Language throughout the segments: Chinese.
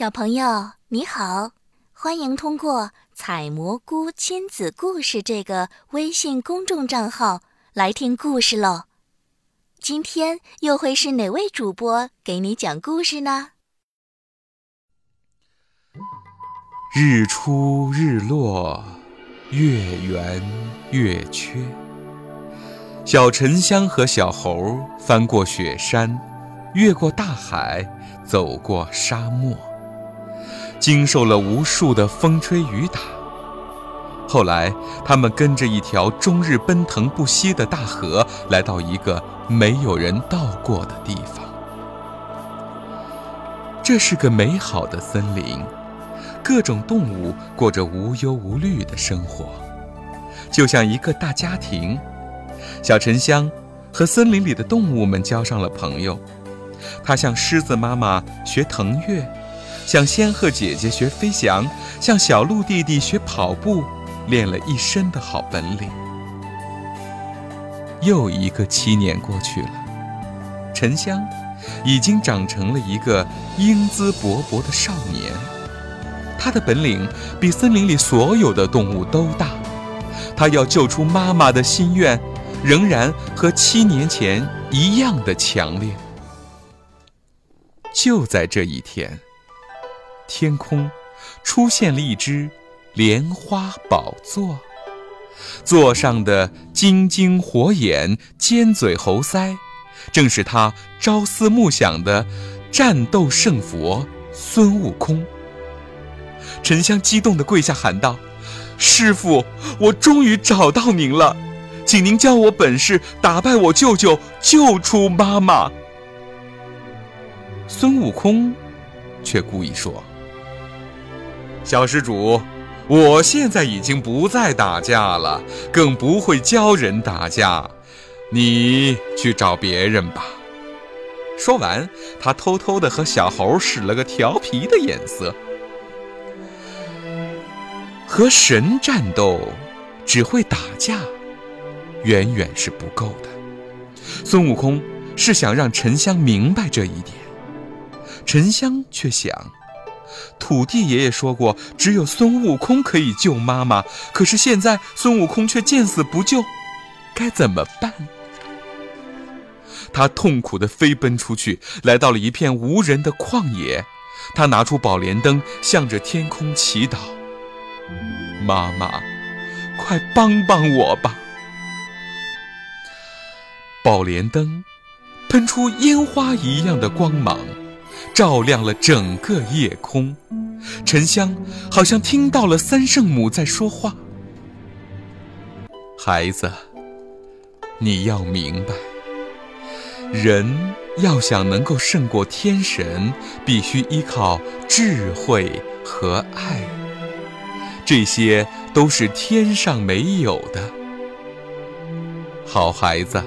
小朋友你好，欢迎通过“采蘑菇亲子故事”这个微信公众账号来听故事喽。今天又会是哪位主播给你讲故事呢？日出日落，月圆月缺。小沉香和小猴翻过雪山，越过大海，走过沙漠。经受了无数的风吹雨打，后来他们跟着一条终日奔腾不息的大河，来到一个没有人到过的地方。这是个美好的森林，各种动物过着无忧无虑的生活，就像一个大家庭。小沉香和森林里的动物们交上了朋友，它向狮子妈妈学腾跃。向仙鹤姐姐学飞翔，向小鹿弟弟学跑步，练了一身的好本领。又一个七年过去了，沉香已经长成了一个英姿勃勃的少年。他的本领比森林里所有的动物都大。他要救出妈妈的心愿，仍然和七年前一样的强烈。就在这一天。天空出现了一只莲花宝座，座上的金睛火眼、尖嘴猴腮，正是他朝思暮想的战斗圣佛孙悟空。沉香激动地跪下喊道：“师傅，我终于找到您了，请您教我本事，打败我舅舅，救出妈妈。”孙悟空却故意说。小施主，我现在已经不再打架了，更不会教人打架，你去找别人吧。说完，他偷偷的和小猴使了个调皮的眼色。和神战斗，只会打架，远远是不够的。孙悟空是想让沉香明白这一点，沉香却想。土地爷爷说过，只有孙悟空可以救妈妈。可是现在孙悟空却见死不救，该怎么办？他痛苦地飞奔出去，来到了一片无人的旷野。他拿出宝莲灯，向着天空祈祷：“妈妈，快帮帮我吧！”宝莲灯喷出烟花一样的光芒。照亮了整个夜空，沉香好像听到了三圣母在说话。孩子，你要明白，人要想能够胜过天神，必须依靠智慧和爱，这些都是天上没有的。好孩子，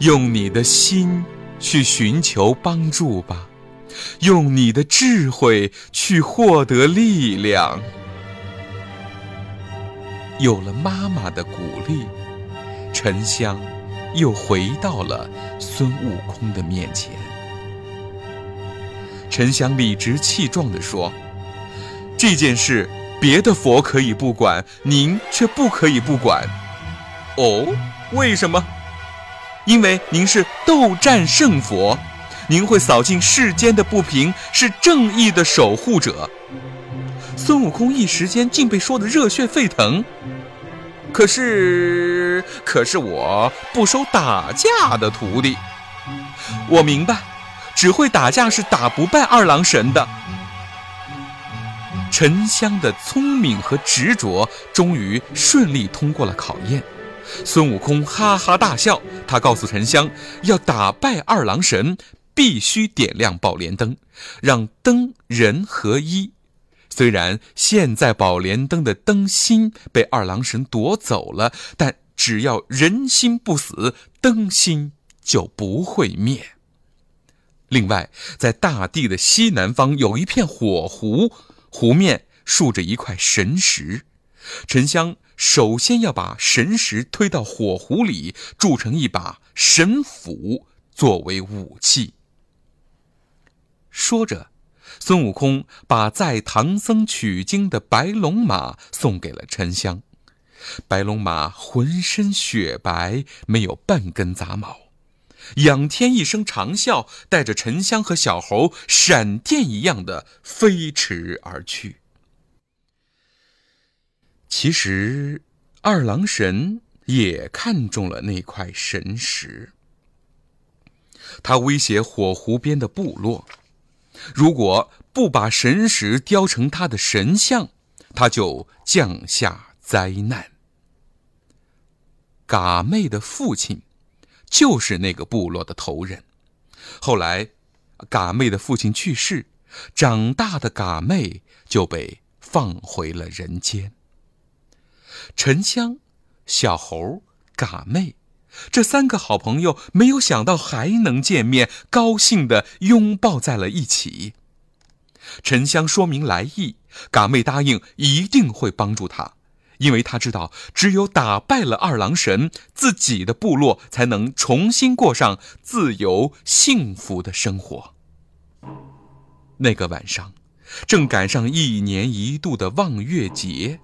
用你的心去寻求帮助吧。用你的智慧去获得力量。有了妈妈的鼓励，沉香又回到了孙悟空的面前。沉香理直气壮地说：“这件事，别的佛可以不管，您却不可以不管。哦，为什么？因为您是斗战胜佛。”您会扫尽世间的不平，是正义的守护者。孙悟空一时间竟被说得热血沸腾。可是，可是我不收打架的徒弟。我明白，只会打架是打不败二郎神的。沉香的聪明和执着终于顺利通过了考验。孙悟空哈哈大笑，他告诉沉香，要打败二郎神。必须点亮宝莲灯，让灯人合一。虽然现在宝莲灯的灯芯被二郎神夺走了，但只要人心不死，灯芯就不会灭。另外，在大地的西南方有一片火湖，湖面竖着一块神石。沉香首先要把神石推到火湖里，铸成一把神斧作为武器。说着，孙悟空把载唐僧取经的白龙马送给了沉香。白龙马浑身雪白，没有半根杂毛，仰天一声长啸，带着沉香和小猴闪电一样的飞驰而去。其实，二郎神也看中了那块神石，他威胁火湖边的部落，如果不把神石雕成他的神像，他就降下灾难。嘎妹的父亲，就是那个部落的头人。后来，嘎妹的父亲去世，长大的嘎妹就被放回了人间。沉香、小猴、嘎妹，这三个好朋友，没有想到还能见面，高兴地拥抱在了一起。沉香说明来意，嘎妹答应一定会帮助他。因为他知道，只有打败了二郎神，自己的部落才能重新过上自由幸福的生活。那个晚上，正赶上一年一度的望月节，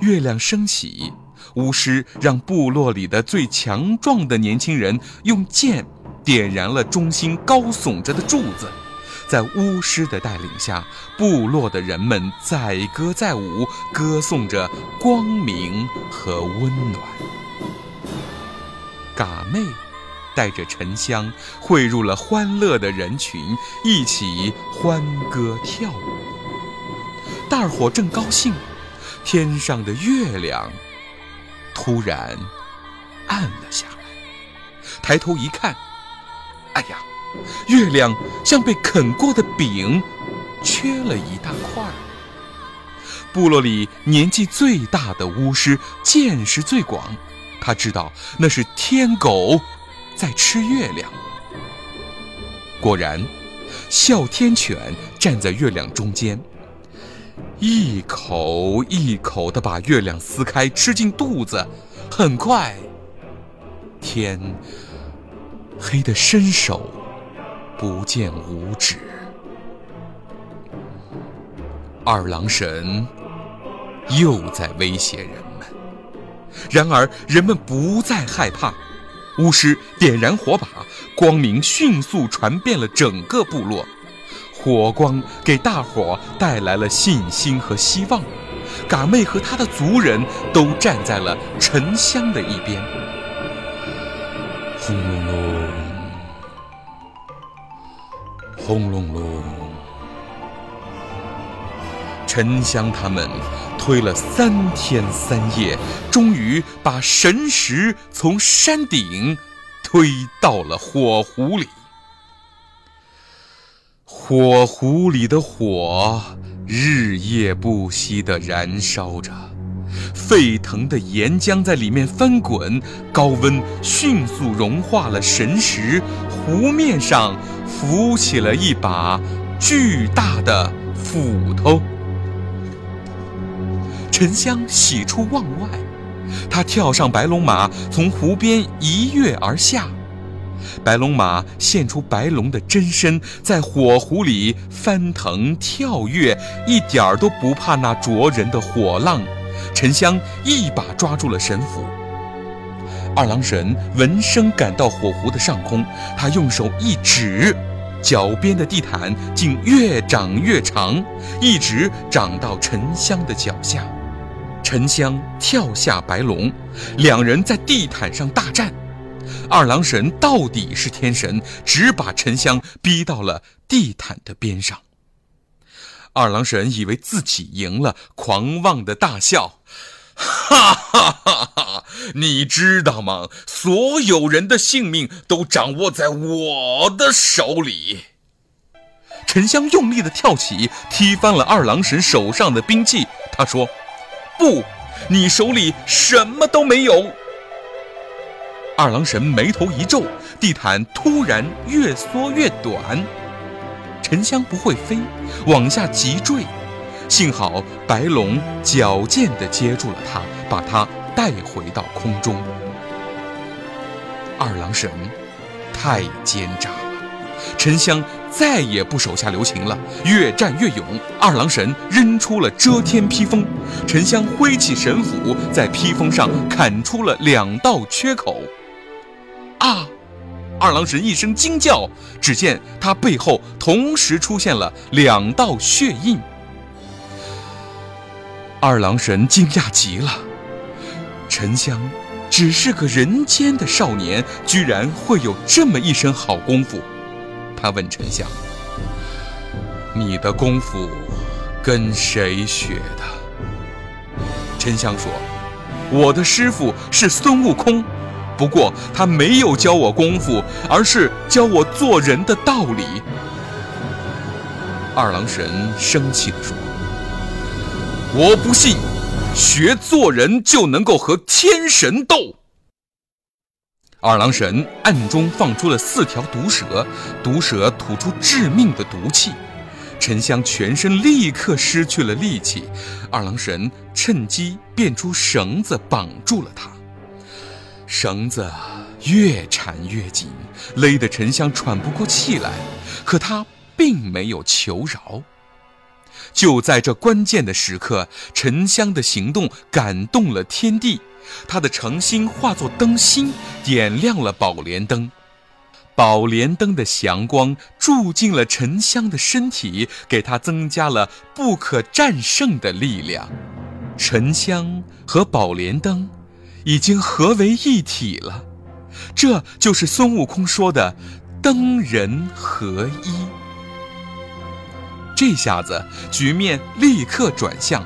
月亮升起，巫师让部落里的最强壮的年轻人用剑点燃了中心高耸着的柱子。在巫师的带领下，部落的人们载歌载舞，歌颂着光明和温暖。嘎妹带着沉香汇入了欢乐的人群，一起欢歌跳舞。大伙正高兴，天上的月亮突然暗了下来。抬头一看，哎呀！月亮像被啃过的饼，缺了一大块。部落里年纪最大的巫师见识最广，他知道那是天狗在吃月亮。果然，哮天犬站在月亮中间，一口一口地把月亮撕开，吃进肚子。很快，天黑得伸手。不见五指，二郎神又在威胁人们。然而人们不再害怕，巫师点燃火把，光明迅速传遍了整个部落。火光给大伙带来了信心和希望。嘎妹和他的族人都站在了沉香的一边。轰隆隆。轰隆隆！沉香他们推了三天三夜，终于把神石从山顶推到了火湖里。火湖里的火日夜不息地燃烧着，沸腾的岩浆在里面翻滚，高温迅速融化了神石，湖面上。浮起了一把巨大的斧头，沉香喜出望外，他跳上白龙马，从湖边一跃而下。白龙马现出白龙的真身，在火湖里翻腾跳跃，一点儿都不怕那灼人的火浪。沉香一把抓住了神斧，二郎神闻声赶到火湖的上空，他用手一指。脚边的地毯竟越长越长，一直长到沉香的脚下。沉香跳下白龙，两人在地毯上大战。二郎神到底是天神，只把沉香逼到了地毯的边上。二郎神以为自己赢了，狂妄的大笑：“哈哈哈哈！你知道吗？所有人的性命都掌握在我的手里。”沉香用力地跳起，踢翻了二郎神手上的兵器。他说：“不，你手里什么都没有。”二郎神眉头一皱，地毯突然越缩越短。沉香不会飞，往下急坠，幸好白龙矫健地接住了他，把他带回到空中。二郎神太奸诈了，沉香。再也不手下留情了，越战越勇。二郎神扔出了遮天披风，沉香挥起神斧，在披风上砍出了两道缺口。啊！二郎神一声惊叫，只见他背后同时出现了两道血印。二郎神惊讶极了，沉香只是个人间的少年，居然会有这么一身好功夫。他问沉香：“你的功夫跟谁学的？”沉香说：“我的师傅是孙悟空。”不过他没有教我功夫，而是教我做人的道理。二郎神生气地说：“我不信，学做人就能够和天神斗。”二郎神暗中放出了四条毒蛇，毒蛇吐出致命的毒气，沉香全身立刻失去了力气。二郎神趁机变出绳子绑住了他。绳子越缠越紧，勒得沉香喘不过气来。可他并没有求饶。就在这关键的时刻，沉香的行动感动了天地，他的诚心化作灯芯，点亮了宝莲灯。宝莲灯的祥光注进了沉香的身体，给他增加了不可战胜的力量。沉香和宝莲灯。已经合为一体了，这就是孙悟空说的“灯人合一”。这下子局面立刻转向，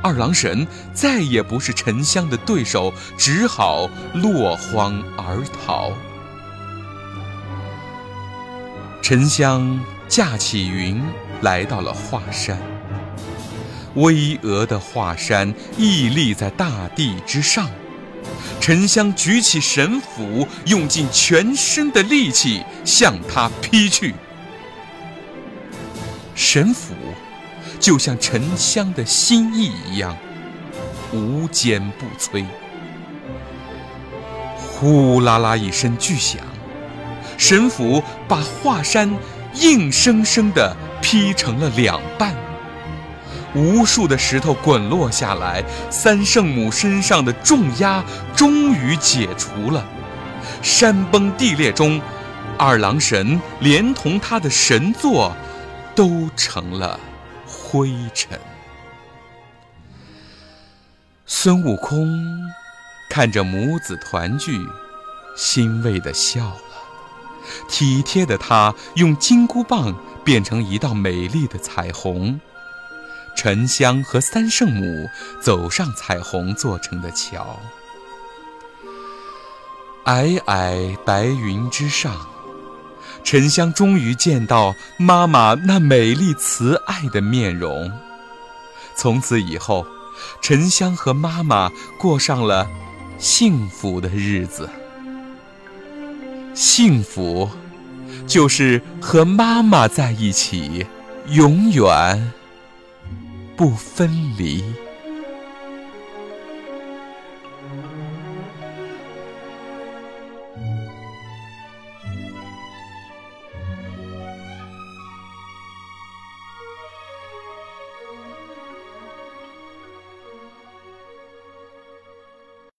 二郎神再也不是沉香的对手，只好落荒而逃。沉香驾起云来到了华山。巍峨的华山屹立在大地之上，沉香举起神斧，用尽全身的力气向他劈去。神斧就像沉香的心意一样，无坚不摧。呼啦啦一声巨响，神斧把华山硬生生地劈成了两半。无数的石头滚落下来，三圣母身上的重压终于解除了。山崩地裂中，二郎神连同他的神座都成了灰尘。孙悟空看着母子团聚，欣慰的笑了。体贴的他用金箍棒变成一道美丽的彩虹。沉香和三圣母走上彩虹做成的桥，皑皑白云之上，沉香终于见到妈妈那美丽慈爱的面容。从此以后，沉香和妈妈过上了幸福的日子。幸福，就是和妈妈在一起，永远。不分离。